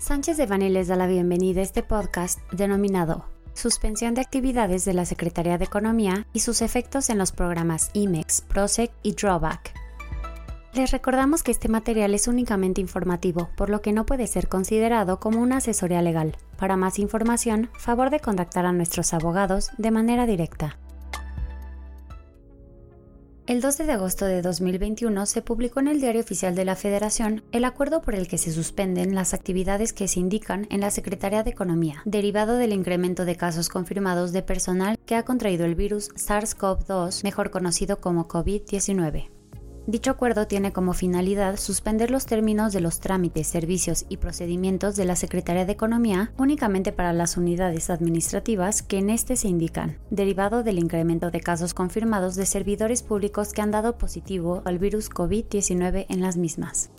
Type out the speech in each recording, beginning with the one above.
Sánchez de Bani les da la bienvenida a este podcast denominado Suspensión de actividades de la Secretaría de Economía y sus efectos en los programas IMEX, PROSEC y Drawback. Les recordamos que este material es únicamente informativo, por lo que no puede ser considerado como una asesoría legal. Para más información, favor de contactar a nuestros abogados de manera directa. El 12 de agosto de 2021 se publicó en el Diario Oficial de la Federación el acuerdo por el que se suspenden las actividades que se indican en la Secretaría de Economía, derivado del incremento de casos confirmados de personal que ha contraído el virus SARS-CoV-2, mejor conocido como COVID-19. Dicho acuerdo tiene como finalidad suspender los términos de los trámites, servicios y procedimientos de la Secretaría de Economía únicamente para las unidades administrativas que en este se indican, derivado del incremento de casos confirmados de servidores públicos que han dado positivo al virus COVID-19 en las mismas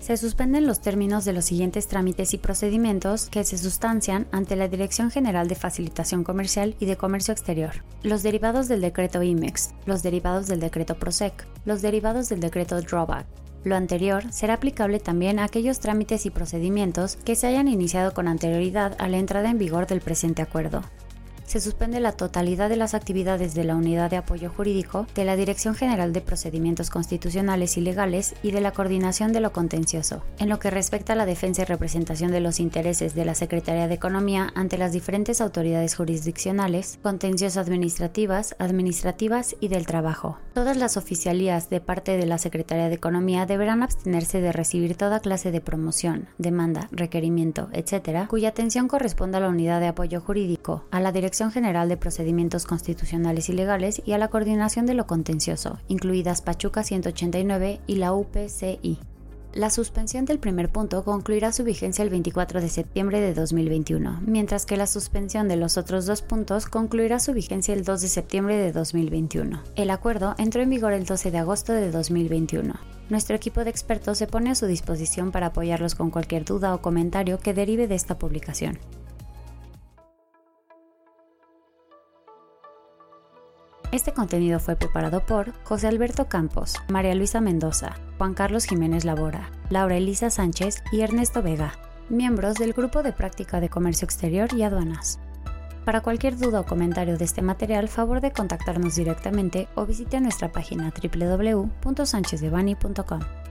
se suspenden los términos de los siguientes trámites y procedimientos que se sustancian ante la Dirección General de Facilitación Comercial y de Comercio Exterior, los derivados del decreto IMEX, los derivados del decreto PROSEC, los derivados del decreto Drawback. Lo anterior será aplicable también a aquellos trámites y procedimientos que se hayan iniciado con anterioridad a la entrada en vigor del presente acuerdo se suspende la totalidad de las actividades de la Unidad de Apoyo Jurídico, de la Dirección General de Procedimientos Constitucionales y Legales y de la Coordinación de lo Contencioso, en lo que respecta a la defensa y representación de los intereses de la Secretaría de Economía ante las diferentes autoridades jurisdiccionales, contencioso-administrativas, administrativas y del trabajo. Todas las oficialías de parte de la Secretaría de Economía deberán abstenerse de recibir toda clase de promoción, demanda, requerimiento, etc., cuya atención corresponda a la Unidad de Apoyo Jurídico, a la Dirección General de Procedimientos Constitucionales y Legales y a la Coordinación de lo Contencioso, incluidas Pachuca 189 y la UPCI. La suspensión del primer punto concluirá su vigencia el 24 de septiembre de 2021, mientras que la suspensión de los otros dos puntos concluirá su vigencia el 2 de septiembre de 2021. El acuerdo entró en vigor el 12 de agosto de 2021. Nuestro equipo de expertos se pone a su disposición para apoyarlos con cualquier duda o comentario que derive de esta publicación. Este contenido fue preparado por José Alberto Campos, María Luisa Mendoza, Juan Carlos Jiménez Labora, Laura Elisa Sánchez y Ernesto Vega, miembros del Grupo de Práctica de Comercio Exterior y Aduanas. Para cualquier duda o comentario de este material, favor de contactarnos directamente o visite nuestra página www.sanchezdevani.com.